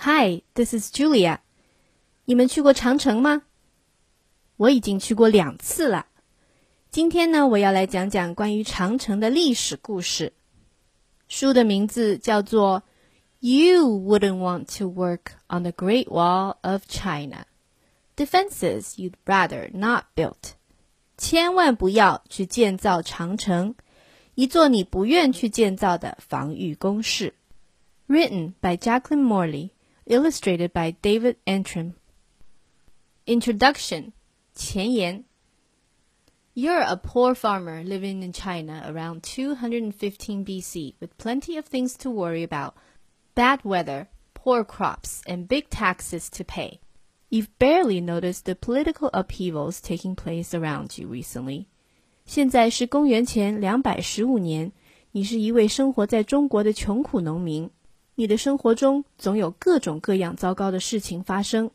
Hi, this is Julia. 你们去过长城吗？我已经去过两次了。今天呢，我要来讲讲关于长城的历史故事。书的名字叫做《You Wouldn't Want to Work on the Great Wall of China: Defenses You'd Rather Not Build》。千万不要去建造长城，一座你不愿去建造的防御工事。Written by Jacqueline Morley, illustrated by David Antram. Introduction 前言 You're a poor farmer living in China around 215 BC with plenty of things to worry about bad weather, poor crops, and big taxes to pay. You've barely noticed the political upheavals taking place around you recently. 现在是公元前两百十五年，你是一位生活在中国的穷苦农民。你的生活中总有各种各样糟糕的事情发生：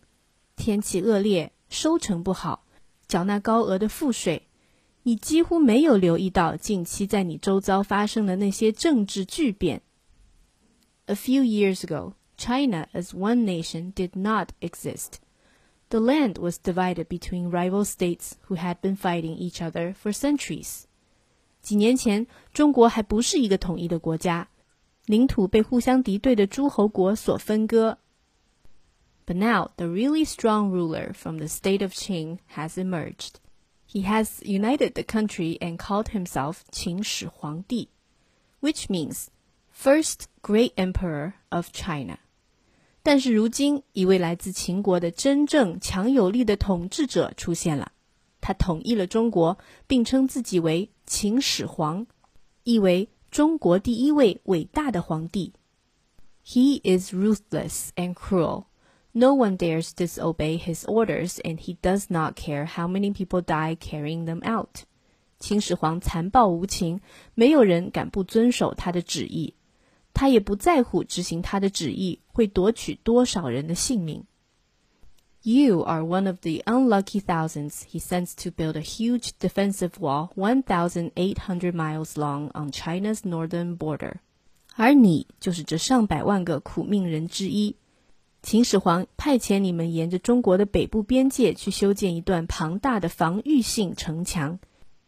天气恶劣，收成不好，缴纳高额的赋税。你几乎没有留意到近期在你周遭发生的那些政治巨变。A few years ago, China as one nation did not exist. The land was divided between rival states who had been fighting each other for centuries. 几年前，中国还不是一个统一的国家， 领土被互相敌对的诸侯国所分割。But now the really strong ruler from the state of Qing has emerged. He has united the country and called himself Qin Shi Huangdi, which means first great emperor of China. 但是如今，一位来自秦国的真正强有力的统治者出现了。他统一了中国，并称自己为秦始皇，意为 中国第一位伟大的皇帝。He is ruthless and cruel. No one dares disobey his orders, and he does not care how many people die carrying them out. 秦始皇残暴无情，没有人敢不遵守他的旨意。他也不在乎执行他的旨意会夺取多少人的性命。You are one of the unlucky thousands he sends to build a huge defensive wall 1,800 miles long on China's northern border. 而你就是这上百万个苦命人之一。秦始皇派遣你们沿着中国的北部边界去修建一段庞大的防御性城墙，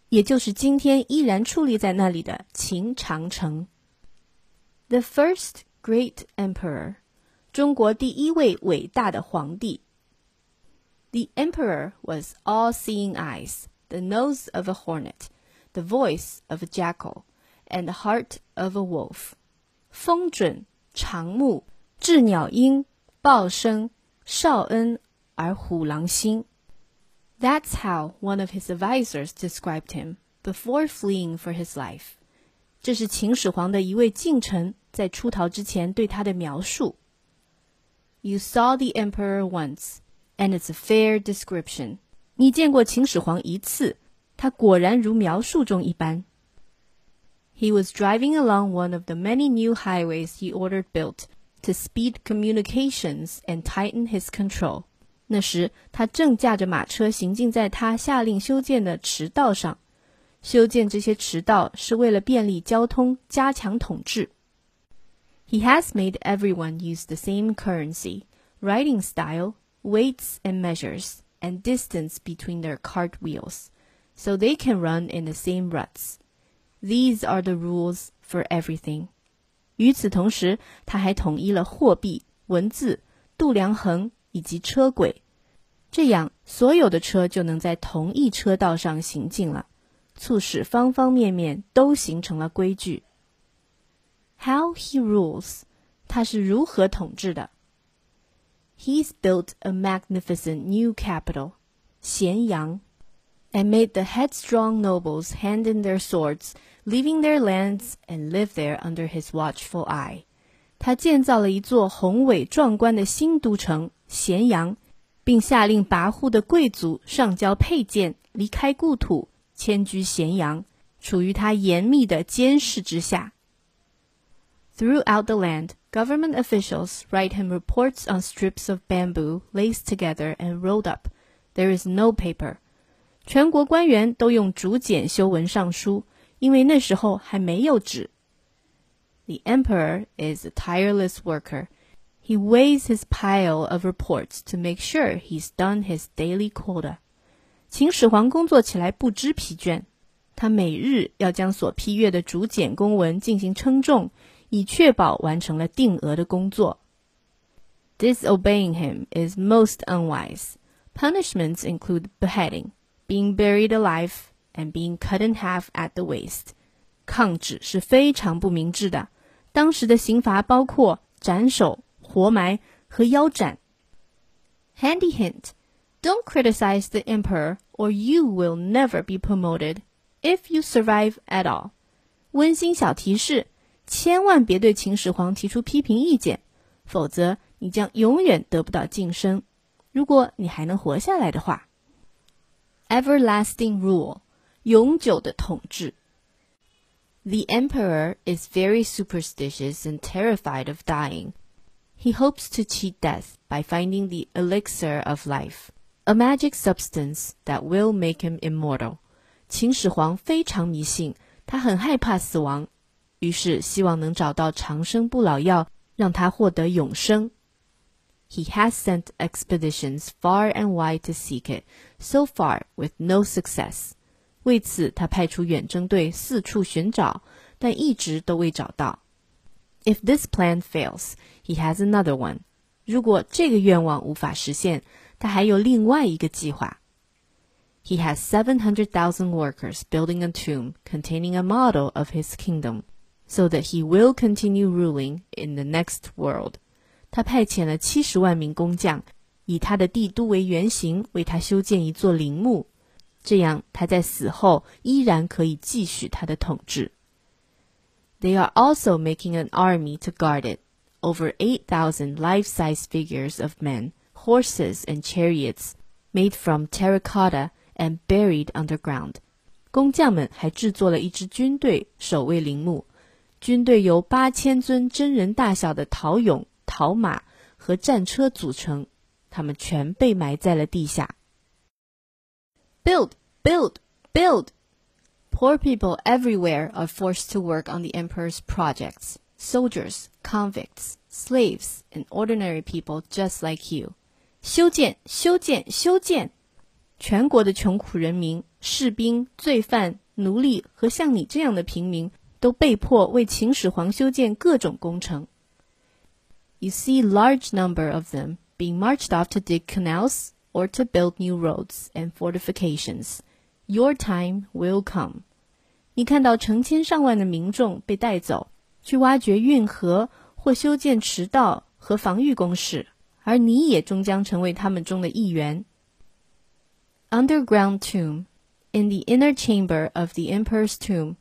也就是今天依然矗立在那里的秦长城。The first great emperor，中国第一位伟大的皇帝。The emperor was all-seeing eyes, the nose of a hornet, the voice of a jackal, and the heart of a wolf. 风准、长目、鸷鸟音。报生、少恩而虎狼心。That's how one of his advisors described him before fleeing for his life. 这是秦始皇的一位近臣在出逃之前对他的描述。You saw the emperor once, and it's a fair description. 你见过秦始皇一次，他果然如描述中一般。He was driving along one of the many new highways he ordered built to speed communications and tighten his control。那时，他正驾着马车行进在他下令修建的驰道上。修建这些驰道是为了便利交通、加强统治。He has made everyone use the same currency, riding style, weights and measures, and distance between their cart wheels, so they can run in the same ruts. These are the rules for everything. 与此同时，他还统一了货币、文字、度量衡以及车轨，这样所有的车就能在同一车道上行进了，促使方方面面都形成了规矩。How he rules，他是如何统治的 ？He's built a magnificent new capital，咸阳。and made the headstrong nobles hand in their swords, leaving their lands, and live there under his watchful eye. 他建造了一座宏伟壮观的新都城咸阳，并下令跋扈的贵族上交佩剑，离开故土，迁居咸阳，处于他严密的监视之下。 Throughout the land, government officials write him reports on strips of bamboo laced together and rolled up. There is no paper. 全国官员都用竹简修文上书，因为那时候还没有纸。The emperor is a tireless worker. He weighs his pile of reports to make sure he's done his daily quota. 秦始皇工作起来不知疲倦，他每日要将所批阅的竹简公文进行称重， 以确保完成了定额的工作。Disobeying him is most unwise. Punishments include beheading, being buried alive, and being cut in half at the waist. 抗旨是非常不明智的。当时的刑罚包括斩首、活埋和腰斩。Handy hint: Don't criticize the emperor, or you will never be promoted if you survive at all. 温馨小提示： 千万别对秦始皇提出批评意见，否则你将永远得不到晋升。如果你还能活下来的话。Everlasting rule，永久的统治。The emperor is very superstitious and terrified of dying. He hopes to cheat death by finding the elixir of life, a magic substance that will make him immortal. 秦始皇非常迷信，他很害怕死亡， 于是希望能找到长生不老药，让他获得永生。He has sent expeditions far and wide to seek it, so far with no success. 为此，他派出远征队四处寻找，但一直都未找到。If this plan fails, he has another one. 如果这个愿望无法实现，他还有另外一个计划。He has 700,000 workers building a tomb containing a model of his kingdom, so that he will continue ruling in the next world. 他派遣了七十万名工匠，以他的帝都为原型，为他修建一座陵墓。这样他在死后依然可以继续他的统治。They are also making an army to guard it. Over 8,000 life-size figures of men, horses, and chariots made from terracotta and buried underground. 工匠们还制作了一支军队守卫陵墓， 军队由八千尊真人大小的陶俑、陶马和战车组成，他们全被埋在了地下。Build, build, build! Poor people everywhere are forced to work on the emperor's projects. Soldiers, convicts, slaves, and ordinary people just like you. 修建，修建，修建！全国的穷苦人民、士兵、罪犯、奴隶和像你这样的平民， 都被迫为秦始皇修建各种工程。You see large number of them being marched off to dig canals, or to build new roads and fortifications. Your time will come. 你看到成千上万的民众被带走，去挖掘运河或修建驰道和防御工事，而你也终将成为他们中的一员。Underground tomb. In the inner chamber of the emperor's tomb,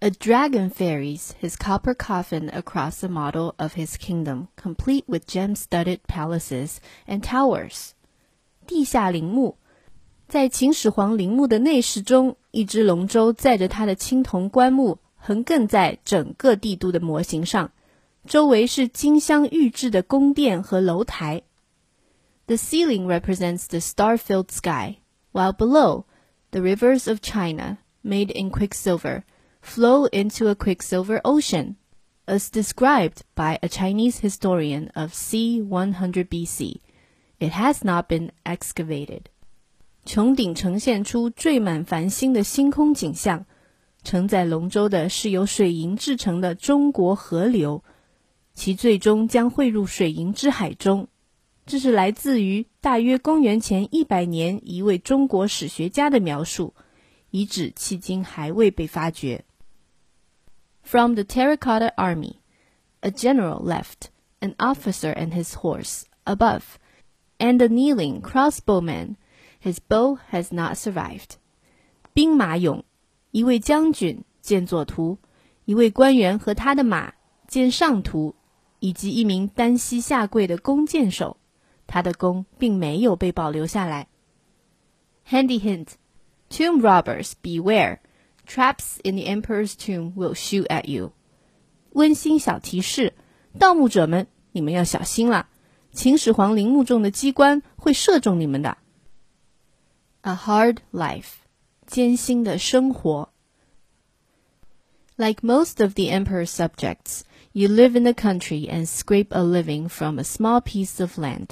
a dragon ferries his copper coffin across the model of his kingdom, complete with gem-studded palaces and towers. 地下陵墓，在秦始皇陵墓的内室中，一只龙舟载着他的青铜棺木横亘在整个帝都的模型上，周围是金镶玉制的宫殿和楼台。The ceiling represents the star-filled sky, while below, the rivers of China, made in quicksilver, Flow into a quicksilver ocean, as described by a Chinese historian of c. 100 BC. It has not been excavated. 穹顶呈现出缀满繁星的星空景象，承载龙舟的是由水银制成的中国河流，其最终将汇入水银之海中。这是来自于大约公元前一百年一位中国史学家的描述，遗址迄今还未被发掘。From the Terracotta Army, a general left, an officer and his horse above and a kneeling crossbowman. His bow has not survived. 兵马俑，一位将军见左图，一位官员和他的马见上图，以及一名单膝下跪的弓箭手，他的弓并没有被保留下来。Handy hint: Tomb robbers beware! Traps in the emperor's tomb will shoot at you. 温馨小提示：盗墓者们，你们要小心了。秦始皇陵墓中的机关会射中你们的。A hard life，艰辛的生活。Like most of the emperor's subjects, You live in the country and scrape a living from a small piece of land.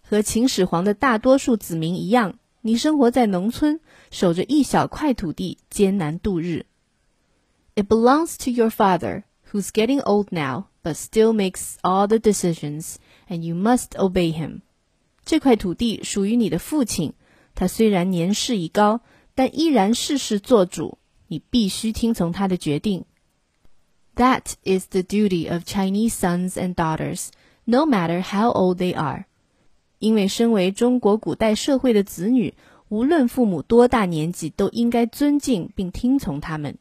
和秦始皇的大多数子民一样， 你生活在农村，守着一小块土地，艰难度日。It belongs to your father, who's getting old now, but still makes all the decisions, and you must obey him. 这块土地属于你的父亲，他虽然年事已高，但依然事事做主，你必须听从他的决定。That is the duty of Chinese sons and daughters, no matter how old they are. 因为身为中国古代社会的子女，无论父母多大年纪，都应该尊敬并听从他们。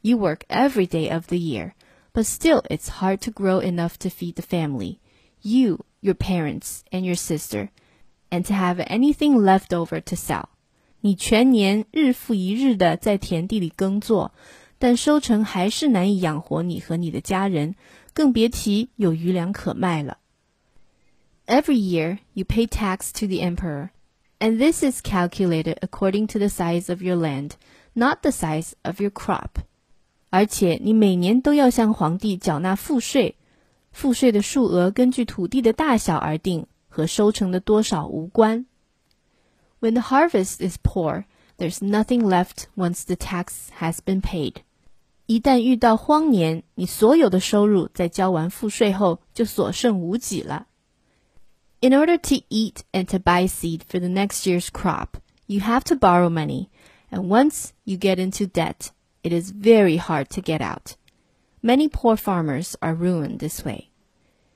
You work every day of the year, but still it's hard to grow enough to feed the family, you, your parents, and your sister, and to have anything left over to sell. 你全年日复一日的在田地里耕作，但收成还是难以养活你和你的家人，更别提有余粮可卖了。Every year, you pay tax to the emperor, and this is calculated according to the size of your land, not the size of your crop. 而且你每年都要向皇帝缴纳赋税，赋税的数额根据土地的大小而定，和收成的多少无关。When the harvest is poor, there's nothing left once the tax has been paid. 一旦遇到荒年，你所有的收入在交完赋税后就所剩无几了。 in order to eat and to buy seed for the next year's crop, you have to borrow money, and once you get into debt, it is very hard to get out. Many poor farmers are ruined this way.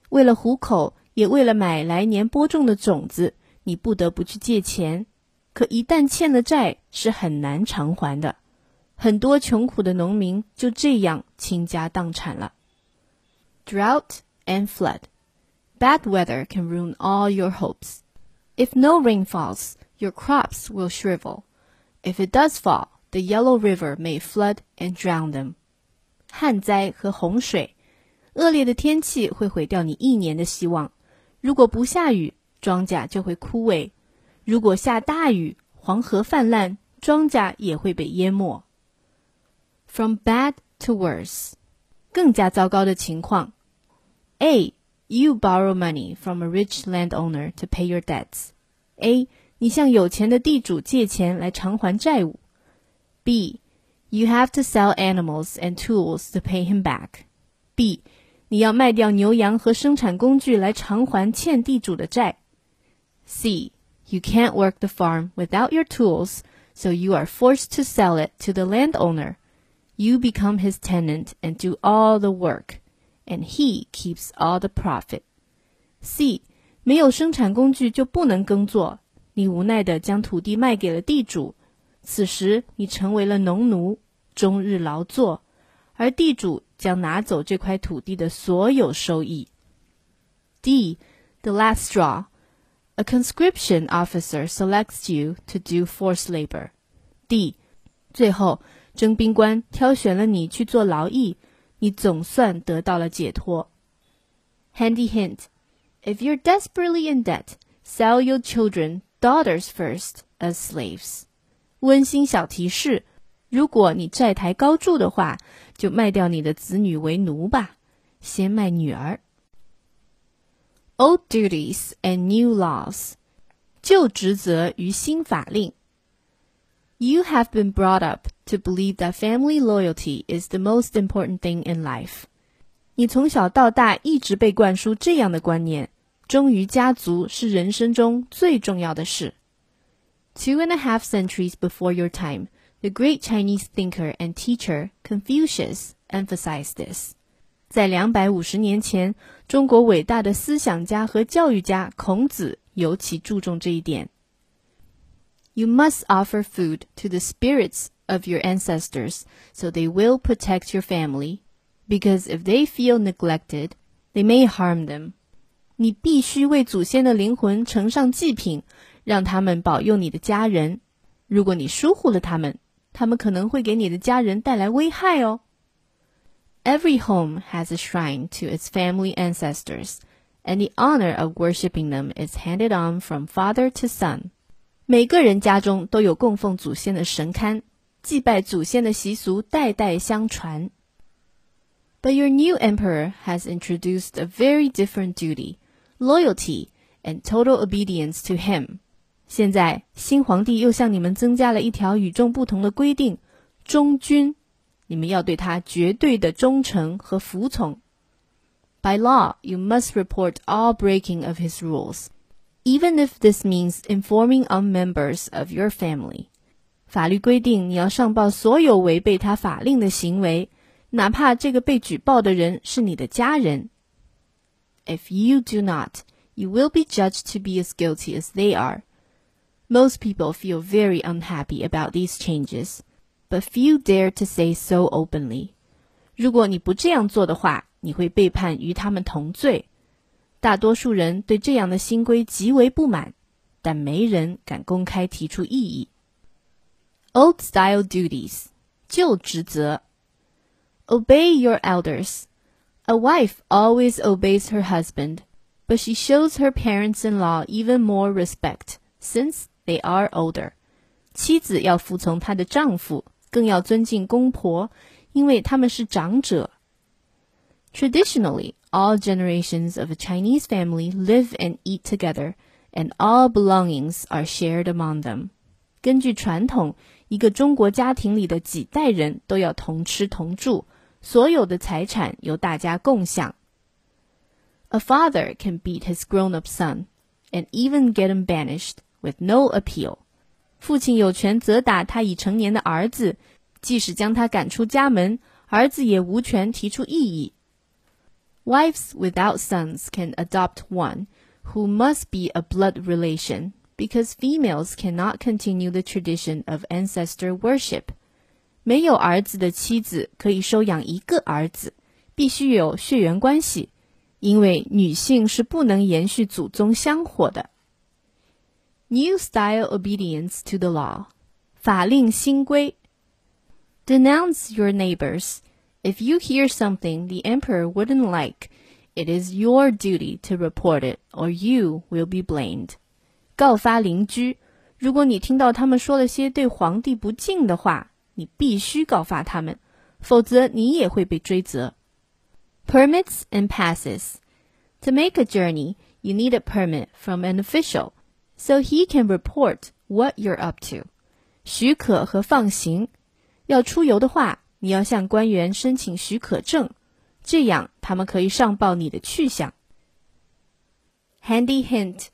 为了糊口，也为了买来年播种的种子，你不得不去借钱。可一旦欠了债，是很难偿还的。很多穷苦的农民就这样倾家荡产了。Drought and flood. Bad weather can ruin all your hopes. If no rain falls, your crops will shrivel. If it does fall, the Yellow River may flood and drown them. 旱灾和洪水，恶劣的天气会毁掉你一年的希望。如果不下雨，庄稼就会枯萎；如果下大雨，黄河泛滥，庄稼也会被淹没。From bad to worse，更加糟糕的情况。A you borrow money from a rich landowner to pay your debts. A. 你向有钱的地主借钱来偿还债务。B. You have to sell animals and tools to pay him back. B. 你要卖掉牛羊和生产工具来偿还欠地主的债。C. You can't work the farm without your tools, so you are forced to sell it to the landowner. You become his tenant and do all the work and he keeps all the profit. C. 没有生产工具就不能耕作，你无奈地将土地卖给了地主，此时你成为了农奴，终日劳作，而地主将拿走这块土地的所有收益。D. The last straw. A conscription officer selects you to do forced labor. D. 最后，征兵官挑选了你去做劳役。 你总算得到了解脱。Handy hint: If you're desperately in debt, sell your children, daughters first, as slaves. 温馨小提示：如果你债台高筑的话，就卖掉你的子女为奴吧，先卖女儿。Old duties and new laws，旧职责与新法令。You have been brought up to believe that family loyalty is the most important thing in life. 你从小到大一直被灌输这样的观念：忠于家族是人生中最重要的事。Two and a half centuries before your time, the great Chinese thinker and teacher Confucius emphasized this. 在两百五十年前，中国伟大的思想家和教育家孔子尤其注重这一点。 you must offer food to the spirits of your ancestors so they will protect your family, because if they feel neglected, they may harm them. 你必须为祖先的灵魂呈上祭品，让他们保佑你的家人。如果你疏忽了他们，他们可能会给你的家人带来危害哦。Every home has a shrine to its family ancestors, and the honor of worshipping them is handed on from father to son. 每个人家中都有供奉祖先的神龛，祭拜祖先的习俗代代相传。 But your new emperor has introduced a very different duty, loyalty and total obedience to him. 现在新皇帝又向你们增加了一条与众不同的规定：忠君。你们要对他绝对的忠诚和服从。By law, you must report all breaking of his rules, even if this means informing on members of your family. 法律规定你要上报所有违背他法令的行为，哪怕这个被举报的人是你的家人。If you do not, you will be judged to be as guilty as they are. Most people feel very unhappy about these changes, but few dare to say so openly. 如果你不这样做的话，你会被判与他们同罪。 大多数人对这样的新规极为不满，但没人敢公开提出异议。Old style duties，旧职责。Obey your elders. A wife always obeys her husband, but she shows her parents-in-law even more respect since they are older. 妻子要服从她的丈夫，更要尊敬公婆，因为他们是长者。Traditionally, all generations of a Chinese family live and eat together, and all belongings are shared among them. 根据传统，一个中国家庭里的几代人都要同吃同住，所有的财产由大家共享。A father can beat his grown-up son, and even get him banished with no appeal. 父亲有权责打他已成年的儿子，即使将他赶出家门，儿子也无权提出异议。 Wives without sons can adopt one, who must be a blood relation, because females cannot continue the tradition of ancestor worship. 没有儿子的妻子可以收养一个儿子，必须有血缘关系，因为女性是不能延续祖宗香火的。New style obedience to the law，法令新规。Denounce your neighbors. If you hear something the emperor wouldn't like, it is your duty to report it, or you will be blamed. 告发邻居，如果你听到他们说了些对皇帝不敬的话。你必须告发他们，否则你也会被追责。Permits and passes. To make a journey, you need a permit from an official, so he can report what you're up to. 许可和放行，要出游的话， 你要向官员申请许可证，这样他们可以上报你的去向。Handy hint: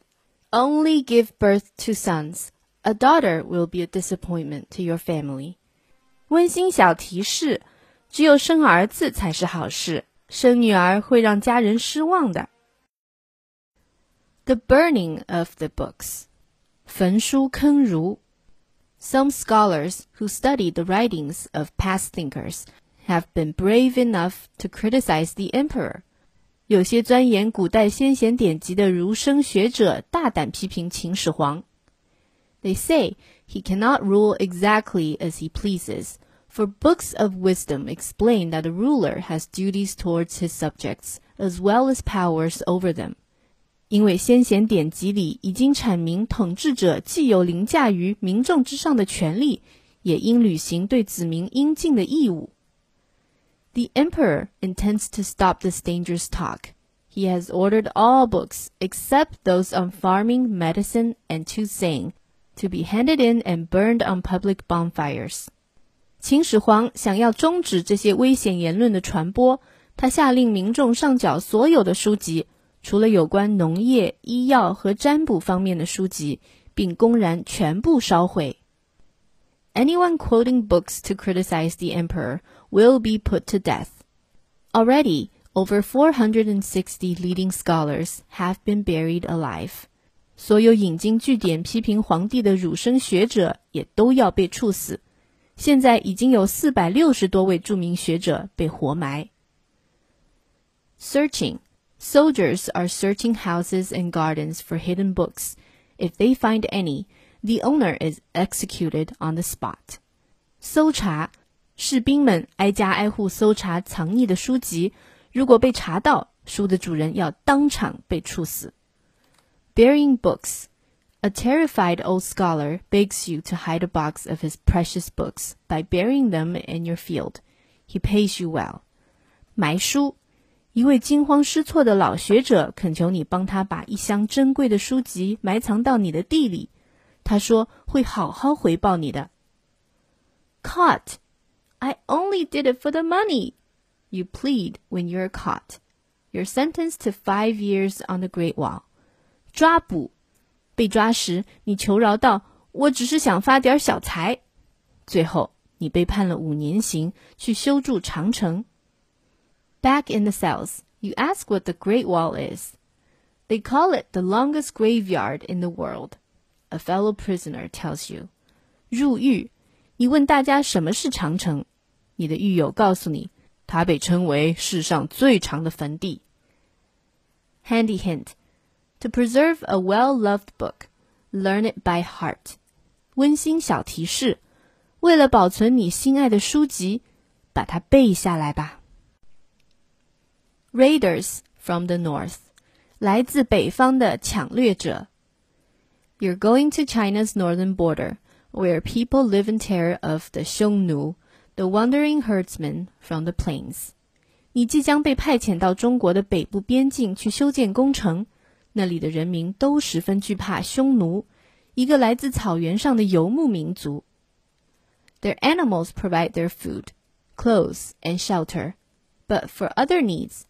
Only give birth to sons. A daughter will be a disappointment to your family. 温馨小提示：只有生儿子才是好事，生女儿会让家人失望的。The burning of the books，焚书坑儒。 Some scholars who study the writings of past thinkers have been brave enough to criticize the emperor。有些钻研古代先贤典籍的儒生学者大胆批评秦始皇。They say he cannot rule exactly as he pleases, for books of wisdom explain that a ruler has duties towards his subjects as well as powers over them. 因为先贤典籍里已经阐明，统治者既有凌驾于民众之上的权利，也应履行对子民应尽的义务。The emperor intends to stop this dangerous talk. He has ordered all books except those on farming, medicine, and to sing, to be handed in and burned on public bonfires. 秦始皇想要终止这些危险言论的传播，他下令民众上缴所有的书籍，除了有关农业、医药和占卜方面的书籍，并公然全部烧毁。Anyone quoting books to criticize the emperor will be put to death. Already, over 460 leading scholars have been buried alive. 所有引经据典批评皇帝的儒生学者也都要被处死。现在已经有四百六十多位着名学者被活埋。Searching. Soldiers are searching houses and gardens for hidden books. If they find any, the owner is executed on the spot. 搜查，士兵们挨家挨户搜查藏匿的书籍，如果被查到，书的主人要当场被处死。Burying books. A terrified old scholar begs you to hide a box of his precious books by burying them in your field. He pays you well. 埋书。 一位惊慌失措的老学者恳求你帮他把一箱珍贵的书籍埋藏到你的地里，他说会好好回报你的。Caught, I only did it for the money. You plead when you're caught. You're sentenced to five years on the Great Wall. 抓捕，被抓时你求饶道：“我只是想发点小财。”最后，你被判了五年刑，去修筑长城。Back in the cells, you ask what the Great Wall is. They call it the longest graveyard in the world. A fellow prisoner tells you. 入狱，你问大家什么是长城，你的狱友告诉你，它被称为世上最长的坟地。Handy hint: To preserve a well-loved book, learn it by heart. 温馨小提示：为了保存你心爱的书籍，把它背下来吧。 Raiders from the north，来自北方的抢掠者。You're going to China's northern border, where people live in terror of the Xiongnu, the wandering herdsmen from the plains. 你即将被派遣到中国的北部边境去修建工程，那里的人民都十分惧怕匈奴，一个来自草原上的游牧民族。Their animals provide their food, clothes, and shelter, but for other needs,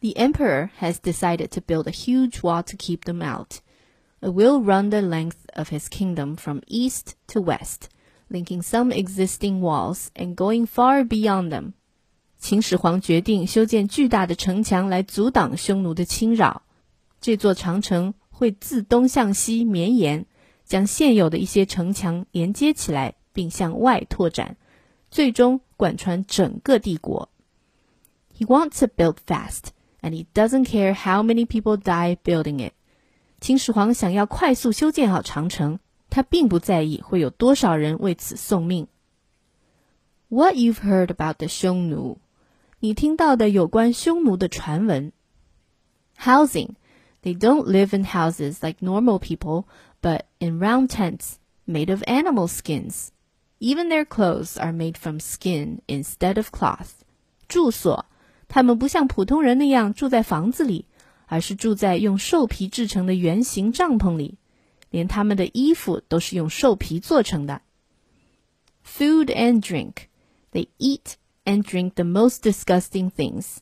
the emperor has decided to build a huge wall to keep them out. It will run the length of his kingdom from east to west, linking some existing walls and going far beyond them. 秦始皇决定修建巨大的城墙来阻挡匈奴的侵扰。这座长城会自东向西绵延，将现有的一些城墙连接起来，并向外拓展，最终贯穿整个帝国。He wants to build fast and he doesn't care how many people die building it. 秦始皇想要快速修建好长城，他并不在意会有多少人为此送命。What you've heard about the 匈奴？你听到的有关匈奴的传闻。Housing. They don't live in houses like normal people, but in round tents made of animal skins. Even their clothes are made from skin instead of cloth. 住所 他们不像普通人那样住在房子里，而是住在用兽皮制成的圆形帐篷里，连他们的衣服都是用兽皮做成的。Food and drink, they eat and drink the most disgusting things.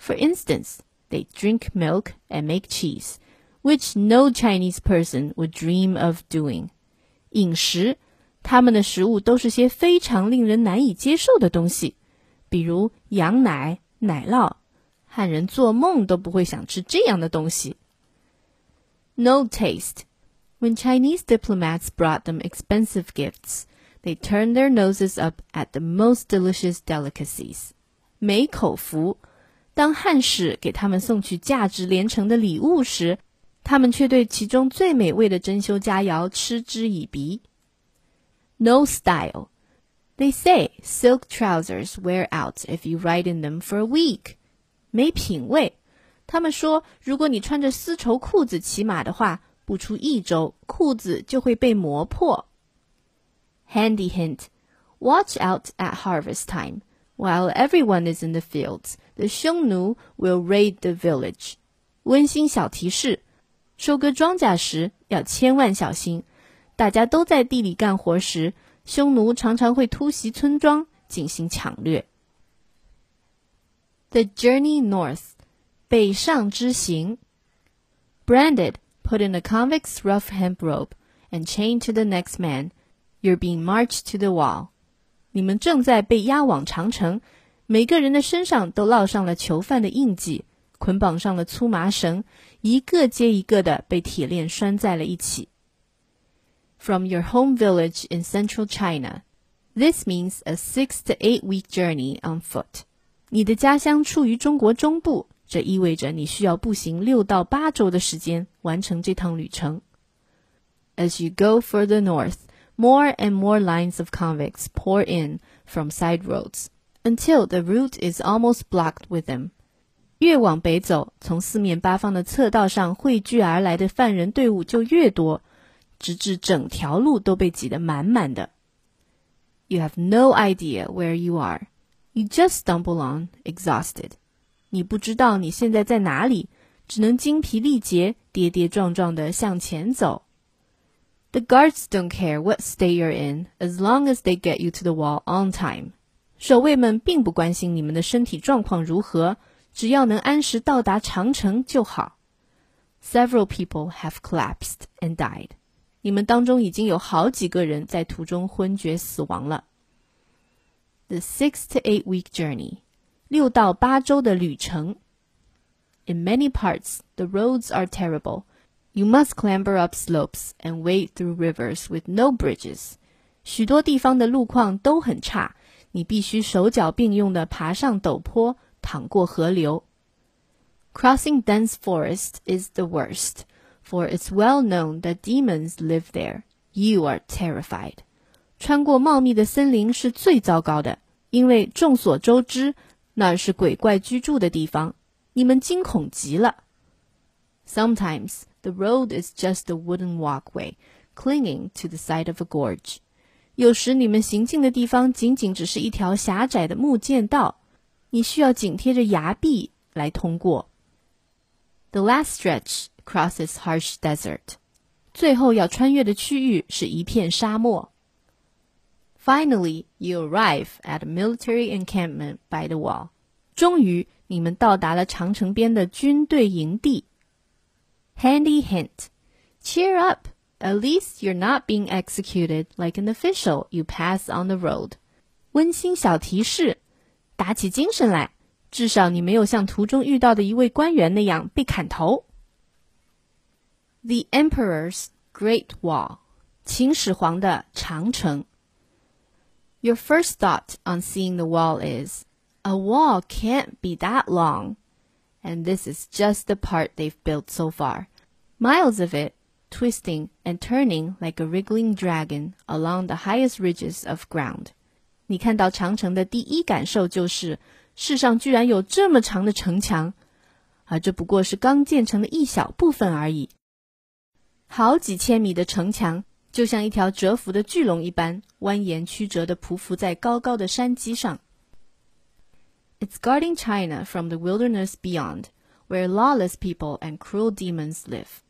For instance, they drink milk and make cheese, which no Chinese person would dream of doing. 饮食，他们的食物都是些非常令人难以接受的东西，比如羊奶。奶酪，汉人做梦都不会想吃这样的东西。No taste. When Chinese diplomats brought them expensive gifts, they turned their noses up at the most delicious delicacies. 没口福。当汉使给他们送去价值连城的礼物时，他们却对其中最美味的珍馐佳肴嗤之以鼻。No style. They say silk trousers wear out if you ride in them for a week. 没品味。他们说，如果你穿着丝绸裤子骑马的话，不出一周，裤子就会被磨破。Handy hint: Watch out at harvest time. While everyone is in the fields, the Xiongnu will raid the village. 温馨小提示：收割庄稼时要千万小心。大家都在地里干活时。 匈奴常常会突袭村庄进行抢掠。The journey north，北上之行。Branded, put in a convict's rough hemp rope and chained to the next man. You're being marched to the wall. 你们正在被押往长城，每个人的身上都烙上了囚犯的印记，捆绑上了粗麻绳，一个接一个的被铁链拴在了一起。from your home village in central China. This means a six to eight week journey on foot. 你的家乡处于中国中部，这意味着你需要步行六到八周的时间完成这趟旅程。As you go further north, more and more lines of convicts pour in from side roads until the route is almost blocked with them. 越往北走，从四面八方的侧道上汇聚而来的犯人队伍就越多， 直至整条路都被挤得满满的。You have no idea where you are. You just stumble on, exhausted. 你不知道你现在在哪里，只能精疲力竭、跌跌撞撞地向前走。The guards don't care what state you're in, as long as they get you to the wall on time. 守卫们并不关心你们的身体状况如何，只要能安时到达长城就好。Several people have collapsed and died. 你们当中已经有好几个人在途中昏厥死亡了。The six to eight week journey，六到八周的旅程。In many parts, the roads are terrible. You must clamber up slopes and wade through rivers with no bridges. 许多地方的路况都很差，你必须手脚并用地爬上陡坡，淌过河流。Crossing dense forest is the worst, for it's well known that demons live there. You are terrified. 穿过茂密的森林是最糟糕的，因为众所周知，那是鬼怪居住的地方。你们惊恐极了。Sometimes the road is just a wooden walkway clinging to the side of a gorge. 有时你们行进的地方仅仅只是一条狭窄的木剑道，你需要紧贴着崖壁来通过。The last stretch crosses harsh desert. 最后要穿越的区域是一片沙漠。Finally, you arrive at a military encampment by the wall. 终于，你们到达了长城边的军队营地。Handy hint. Cheer up. At least you're not being executed like an official you pass on the road. 温馨小提示，打起精神来，至少你没有像途中遇到的一位官员那样被砍头。 The Emperor's Great Wall，秦始皇的长城。Your first thought on seeing the wall is, a wall can't be that long. And this is just the part they've built so far miles of it, twisting and turning like a wriggling dragon along the highest ridges of ground. 你看到长城的第一感受就是，世上居然有这么长的城墙，而这不过是刚建成的一小部分而已。 好几千米的城墙，就像一条蛰伏的巨龙一般，蜿蜒曲折地匍匐在高高的山基上。It's guarding China from the wilderness beyond, where lawless people and cruel demons live.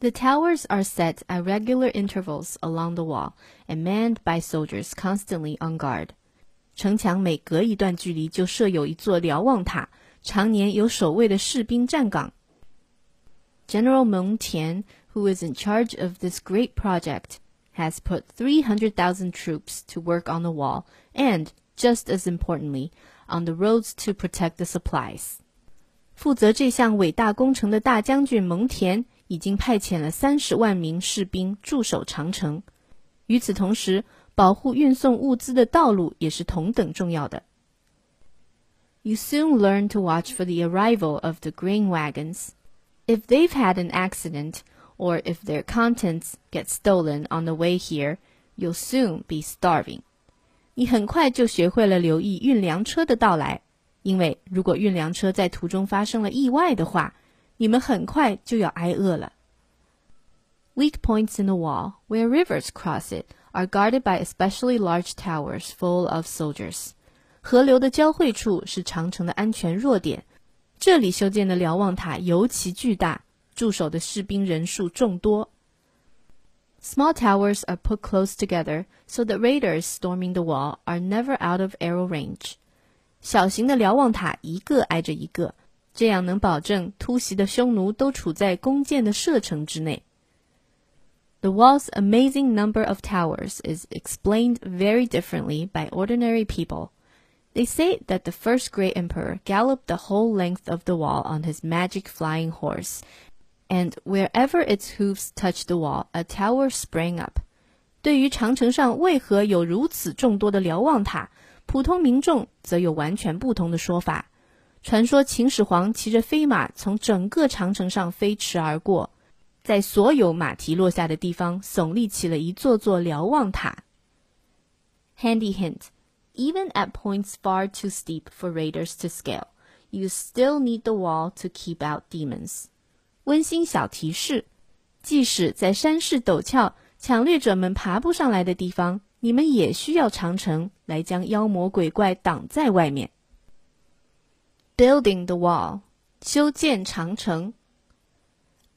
The towers are set at regular intervals along the wall and manned by soldiers constantly on guard. 城墙每隔一段距离就设有一座瞭望塔，常年有守卫的士兵站岗。General Meng Tian, who is in charge of this great project, has put 300,000 troops to work on the wall and, just as importantly, on the roads to protect the supplies. 负责这项伟大工程的大将军蒙恬已经派遣了三十万名士兵驻守长城。与此同时，保护运送物资的道路也是同等重要的。You soon learn to watch for the arrival of the grain wagons. If they've had an accident, or if their contents get stolen on the way here, you'll soon be starving. 你很快就学会了留意运粮车的到来，因为如果运粮车在途中发生了意外的话，你们很快就要挨饿了。Weak points in the wall, where rivers cross it, are guarded by especially large towers full of soldiers. 河流的交汇处是长城的安全弱点，这里修建的瞭望塔尤其巨大， 驻守的士兵人数众多。Small towers are put close together so that raiders storming the wall are never out of arrow range. 小型的瞭望塔一个挨着一个。这样能保证突袭的匈奴都处在弓箭的射程之内。The wall's amazing number of towers is explained very differently by ordinary people. They say that the first great emperor galloped the whole length of the wall on his magic flying horse, and wherever its hoofs touched the wall, a tower sprang up. 对于长城上为何有如此众多的瞭望塔， 普通民众则有完全不同的说法。传说秦始皇骑着飞马从整个长城上飞驰而过，在所有马蹄落下的地方耸立起了一座座瞭望塔。Handy hint: even at points far too steep for raiders to scale, you still need the wall to keep out demons. 温馨小提示：即使在山势陡峭、抢掠者们爬不上来的地方，你们也需要长城来将妖魔鬼怪挡在外面。building the wall, 修建长城.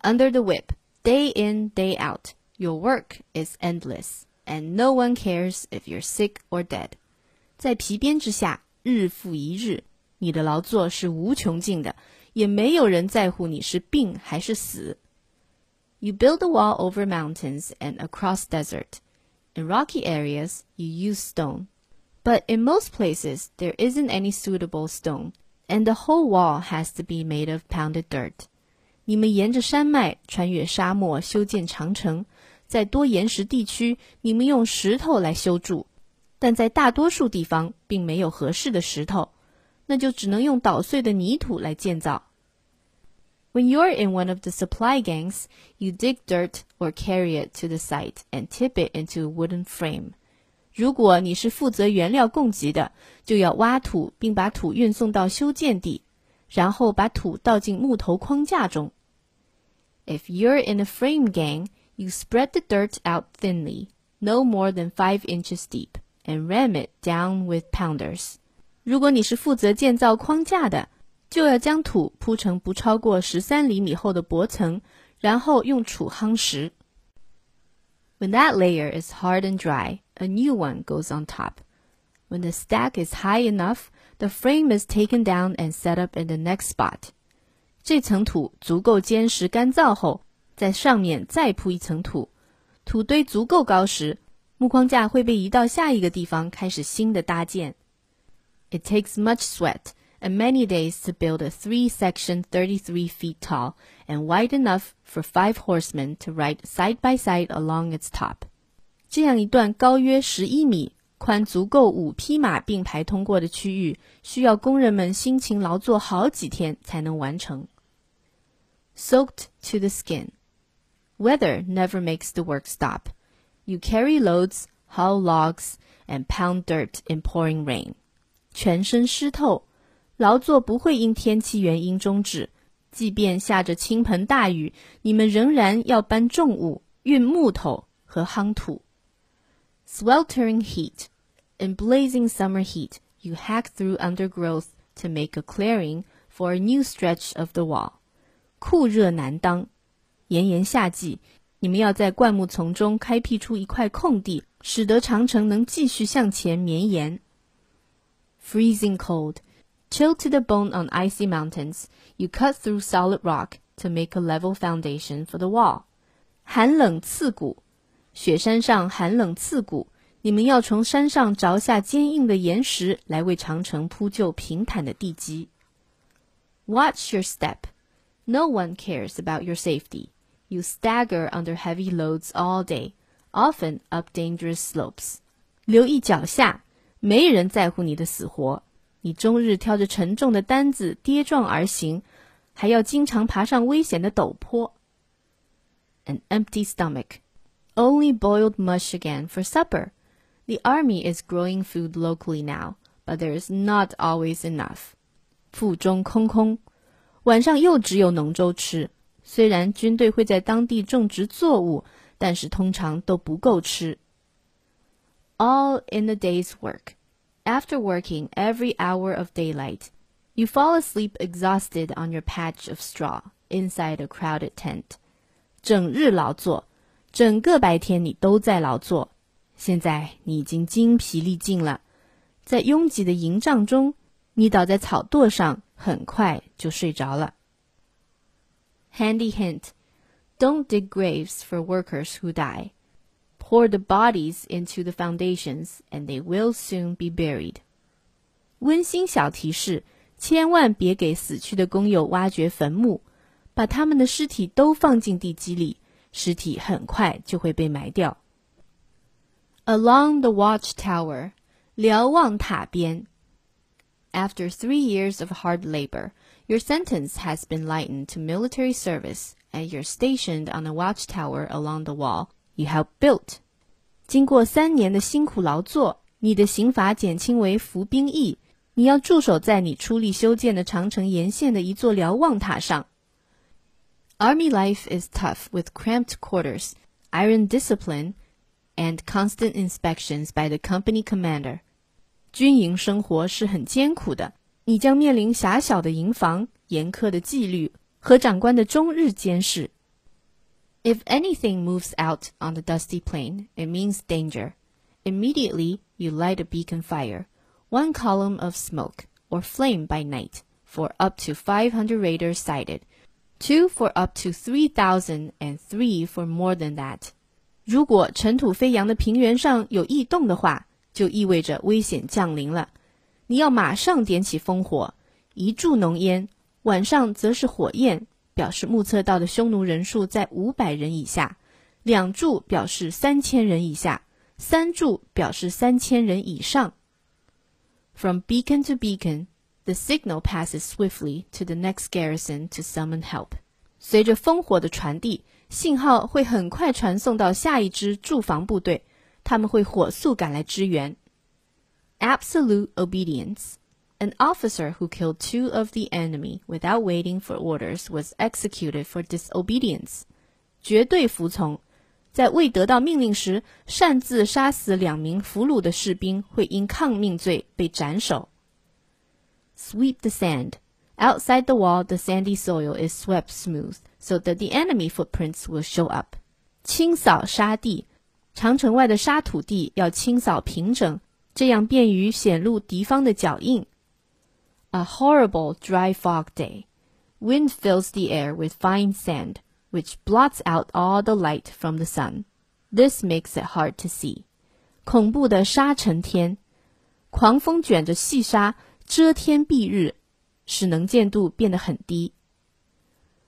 Under the whip, day in, day out, your work is endless, and no one cares if you're sick or dead. 在皮鞭之下，日复一日，你的劳作是无穷尽的，也没有人在乎你是病还是死。You build a wall over mountains and across desert. In rocky areas, you use stone. But in most places, there isn't any suitable stone and the whole wall has to be made of pounded dirt. 你们沿着山脉穿越沙漠修建长城，在多岩石地区，你们用石头来修筑，但在大多数地方并没有合适的石头， 那就只能用捣碎的泥土来建造。When you're in one of the supply gangs, you dig dirt or carry it to the site and tip it into a wooden frame. 如果你是负责原料供给的，就要挖土，并把土运送到修建地，然后把土倒进木头框架中。If you're in a frame gang, you spread the dirt out thinly, no more than five inches deep, and ram it down with pounders. 如果你是负责建造框架的，就要将土铺成不超过十三厘米厚的薄层，然后用杵夯实。When that layer is hard and dry, a new one goes on top. When the stack is high enough, the frame is taken down and set up in the next spot. 这层土足够坚实干燥后，在上面再铺一层土。土堆足够高时，木框架会被移到下一个地方，开始新的搭建。It takes much sweat and many days to build a three-section 33 feet tall and wide enough for five horsemen to ride side by side along its top. 这样一段高约十一米、宽足够五匹马并排通过的区域，需要工人们辛勤劳作好几天才能完成。Soaked to the skin. Weather never makes the work stop. You carry loads, haul logs, and pound dirt in pouring rain. 全身湿透，劳作不会因天气原因终止。即便下着倾盆大雨，你们仍然要搬重物、运木头和夯土。Sweltering heat. In blazing summer heat, you hack through undergrowth to make a clearing for a new stretch of the wall. 酷热难当，炎炎夏季，你们要在灌木丛中开辟出一块空地，使得长城能继续向前绵延。Freezing cold, chilled to the bone on icy mountains, you cut through solid rock to make a level foundation for the wall. 寒冷刺骨。雪山上寒冷刺骨，你们要从山上凿下坚硬的岩石来为长城铺就平坦的地基。Watch your step. No one cares about your safety. You stagger under heavy loads all day, often up dangerous slopes. 留意脚下， 没人在乎你的死活。你终日挑着沉重的担子跌撞而行，还要经常爬上危险的陡坡。An empty stomach. Only boiled mush again for supper. The army is growing food locally now, but there is not always enough. 腹中空空，晚上又只有浓粥吃。虽然军队会在当地种植作物，但是通常都不够吃。All in the day's work. After working every hour of daylight, you fall asleep exhausted on your patch of straw inside a crowded tent. 整日劳作。整个白天你都在劳作，现在你已经精疲力尽了，在拥挤的营帐中，你倒在草垛上，很快就睡着了。Handy hint: Don't dig graves for workers who die. Pour the bodies into the foundations, and they will soon be buried. 温馨小提示：千万别给死去的工友挖掘坟墓，把他们的尸体都放进地基里。尸体很快就会被埋掉。Along the watchtower, 瞭望塔边。After three years of hard labor, your sentence has been lightened to military service, and you're stationed on a watchtower along the wall You have built. 经过三年的辛苦劳作，你的刑罚减轻为服兵役。你要驻守在你出力修建的长城沿线的一座瞭望塔上。Army life is tough with cramped quarters, iron discipline, and constant inspections by the company commander. 军营生活是很艰苦的，你将面临狭小的营房、严苛的纪律和长官的终日监视。If anything moves out on the dusty plain, it means danger. Immediately, you light a beacon fire, one column of smoke or flame by night, for up to 500 raiders sighted, two for up to 3,000 and three for more than that. 如果尘土飞扬的平原上有异动的话，就意味着危险降临了。你要马上点起烽火，一柱浓烟；晚上则是火焰， 表示目测到的匈奴人数在五百人以下；两柱表示三千人以下；三柱表示三千人以上。From beacon to beacon, the signal passes swiftly to the next garrison to summon help. 随着烽火的传递，信号会很快传送到下一支驻防部队。他们会火速赶来支援。Absolute obedience. An officer who killed two of the enemy without waiting for orders was executed for disobedience. 绝对服从，在未得到命令时擅自杀死两名俘虏的士兵会因抗命罪被斩首。Sweep the sand. Outside the wall, the sandy soil is swept smooth so that the enemy footprints will show up. 清扫沙地。长城外的沙土地要清扫平整，这样便于显露敌方的脚印。 A horrible dry fog day. Wind fills the air with fine sand, which blots out all the light from the sun. This makes it hard to see. 恐怖的沙尘天，狂风卷着细沙，遮天蔽日，使能见度变得很低。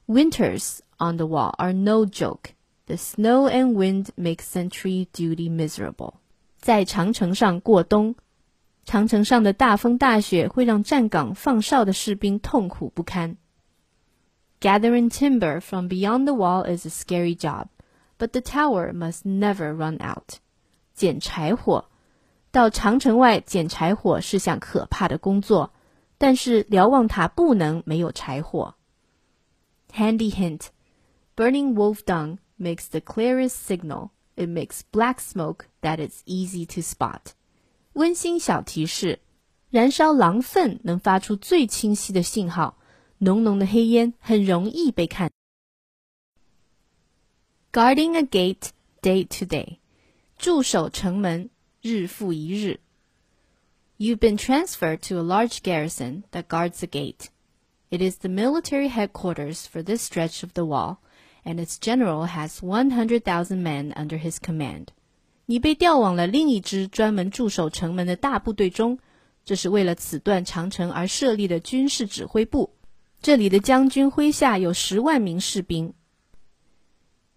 Winters on the wall are no joke. The snow and wind make sentry duty miserable. 在长城上过冬， 长城上的大风大雪会让站岗放哨的士兵痛苦不堪。Gathering timber from beyond the wall is a scary job, but the tower must never run out. 捡柴火，到长城外捡柴火是项可怕的工作，但是瞭望塔不能没有柴火。Handy hint: burning wolf dung makes the clearest signal. It makes black smoke that is easy to spot. 温馨小提示：燃烧狼粪能发出最清晰的信号，浓浓的黑烟很容易被看。Guarding a gate day to day，驻守城门，日复一日。You've been transferred to a large garrison that guards the gate. It is the military headquarters for this stretch of the wall and its general has 100,000 men under his command. 你被调往了另一支专门驻守城门的大部队中，这是为了此段长城而设立的军事指挥部。这里的将军麾下有十万名士兵。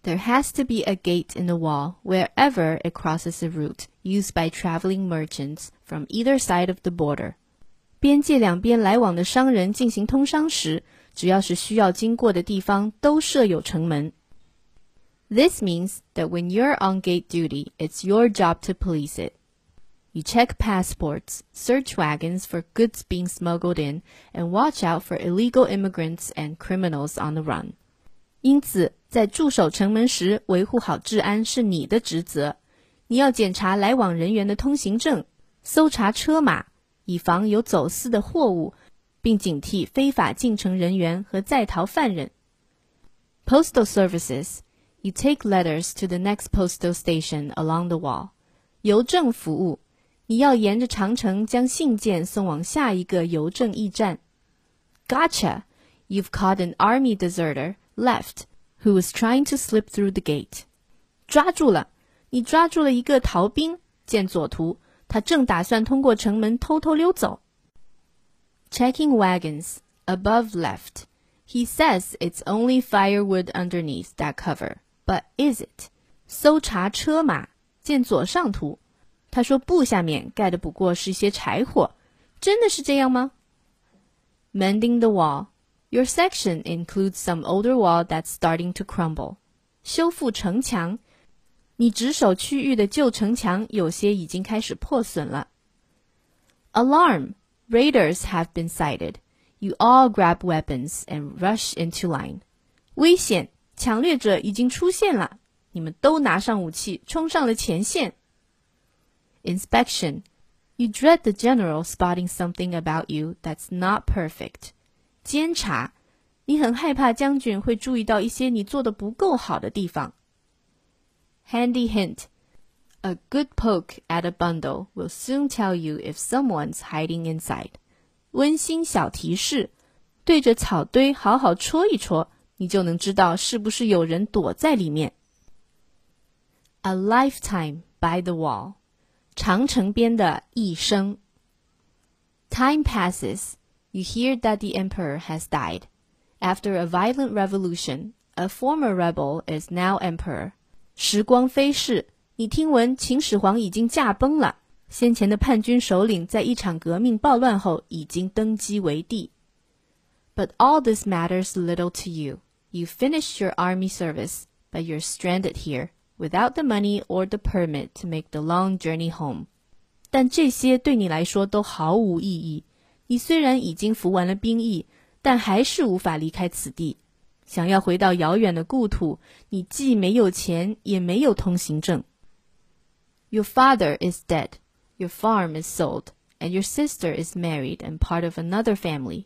There has to be a gate in the wall wherever it crosses a route used by traveling merchants from either side of the border. 边界两边来往的商人进行通商时，只要是需要经过的地方，都设有城门。This means that when you're on gate duty, it's your job to police it. You check passports, search wagons for goods being smuggled in, and watch out for illegal immigrants and criminals on the run. 因此，在驻守城门时，维护好治安是你的职责。你要检查来往人员的通行证，搜查车马，以防有走私的货物并警惕非法进城人员和在逃犯人。Postal services, you take letters to the next postal station along the wall. 邮政服务，你要沿着长城将信件送往下一个邮政驿站。Gotcha! You've caught an army deserter left who was trying to slip through the gate. 抓住了，你抓住了一个逃兵。见左图，他正打算通过城门偷偷溜走。Checking wagons, above left. He says it's only firewood underneath that cover, but is it? 搜查车马，见左上图， 他说布下面盖的不过是一些柴火，真的是这样吗？Mending the wall. Your section includes some older wall that's starting to crumble. 修复城墙，你值守区域的旧城墙有些已经开始破损了。Alarm! Raiders have been sighted. You all grab weapons and rush into line. 危险！ 抢掠者已经出现了，你们都拿上武器，冲上了前线。Inspection. You dread the general spotting something about you that's not perfect. 监察，你很害怕将军会注意到一些你做的不够好的地方。Handy hint: A good poke at a bundle will soon tell you if someone's hiding inside. 温馨小提示：对着草堆好好戳一戳， 你就能知道是不是有人躲在里面。A lifetime by the wall，长城边的一生。Time passes. You hear that the emperor has died. After a violent revolution, a former rebel is now emperor. 时光飞逝，你听闻秦始皇已经驾崩了。先前的叛军首领在一场革命暴乱后已经登基为帝。But all this matters little to you. You finished your army service, but you're stranded here without the money or the permit to make the long journey home. 但这些对你来说都毫无意义。你虽然已经服完了兵役，但还是无法离开此地。想要回到遥远的故土，你既没有钱，也没有通行证。Your father is dead. Your farm is sold, and your sister is married and part of another family.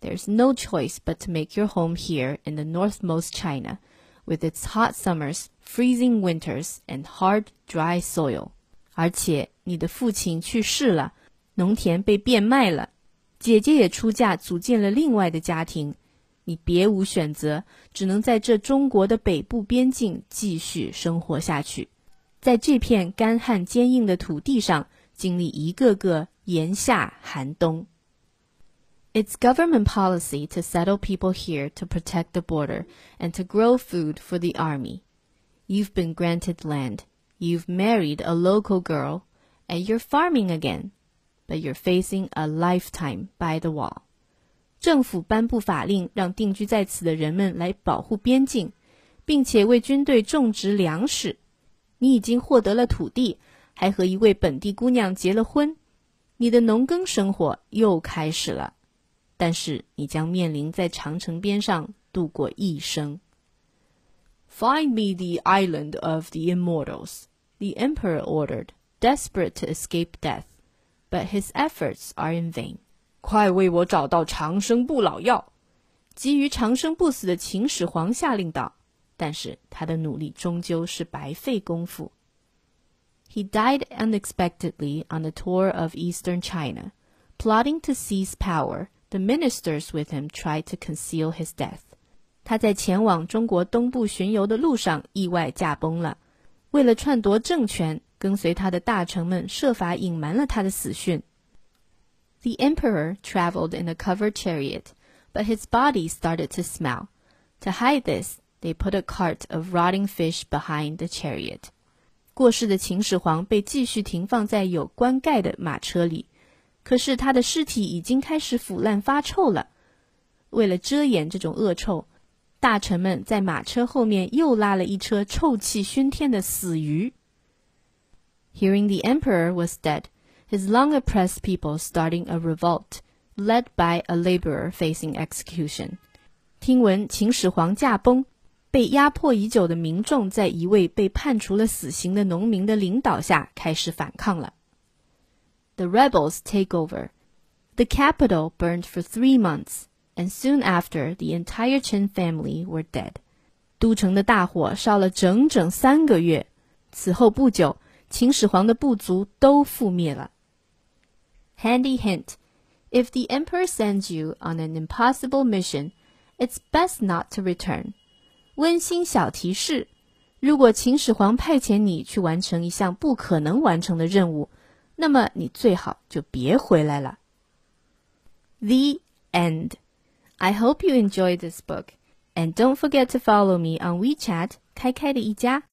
There's no choice but to make your home here in the northmost China, with its hot summers, freezing winters, and hard, dry soil. 而且你的父亲去世了，农田被变卖了，姐姐也出嫁组建了另外的家庭，你别无选择，只能在这中国的北部边境继续生活下去，在这片干旱坚硬的土地上。经历一个个炎夏寒冬。It's government policy to settle people here to protect the border and to grow food for the army. You've been granted land, you've married a local girl, and you're farming again, but you're facing a lifetime by the wall. 政府颁布法令，让定居在此的人们来保护边境，并且为军队种植粮食。你已经获得了土地，还和一位本地姑娘结了婚，你的农耕生活又开始了。 但是你将面临在长城边上度过一生。Find me the island of the immortals, the emperor ordered, desperate to escape death, but his efforts are in vain. 快为我找到长生不老药！急于长生不死的秦始皇下令道，但是他的努力终究是白费功夫。he died unexpectedly on a tour of eastern China. Plotting to seize power, the ministers with him tried to conceal his death. 他在前往中国东部巡游的路上意外驾崩了。为了篡夺政权，跟随他的大臣们设法隐瞒了他的死讯。The emperor traveled in a covered chariot, but his body started to smell. To hide this, they put a cart of rotting fish behind the chariot. 过世的秦始皇被继续停放在有棺盖的马车里， 可是他的尸体已经开始腐烂发臭了。为了遮掩这种恶臭，大臣们在马车后面又拉了一车臭气熏天的死鱼。Hearing the emperor was dead, his long-oppressed people starting a revolt, led by a laborer facing execution. 听闻秦始皇驾崩。被压迫已久的民众在一位被判处了死刑的农民的领导下开始反抗了。The rebels take over. The capital burned for three months, and soon after, the entire Chen family were dead. 都城的大火烧了整整三个月，此后不久，秦始皇的部族都覆灭了。Handy hint: If the emperor sends you on an impossible mission, it's best not to return. 温馨小提示：如果秦始皇派遣你去完成一项不可能完成的任务， 那么你最好就别回来了。The end. I hope you enjoyed this book, and don't forget to follow me on WeChat 开开的一家。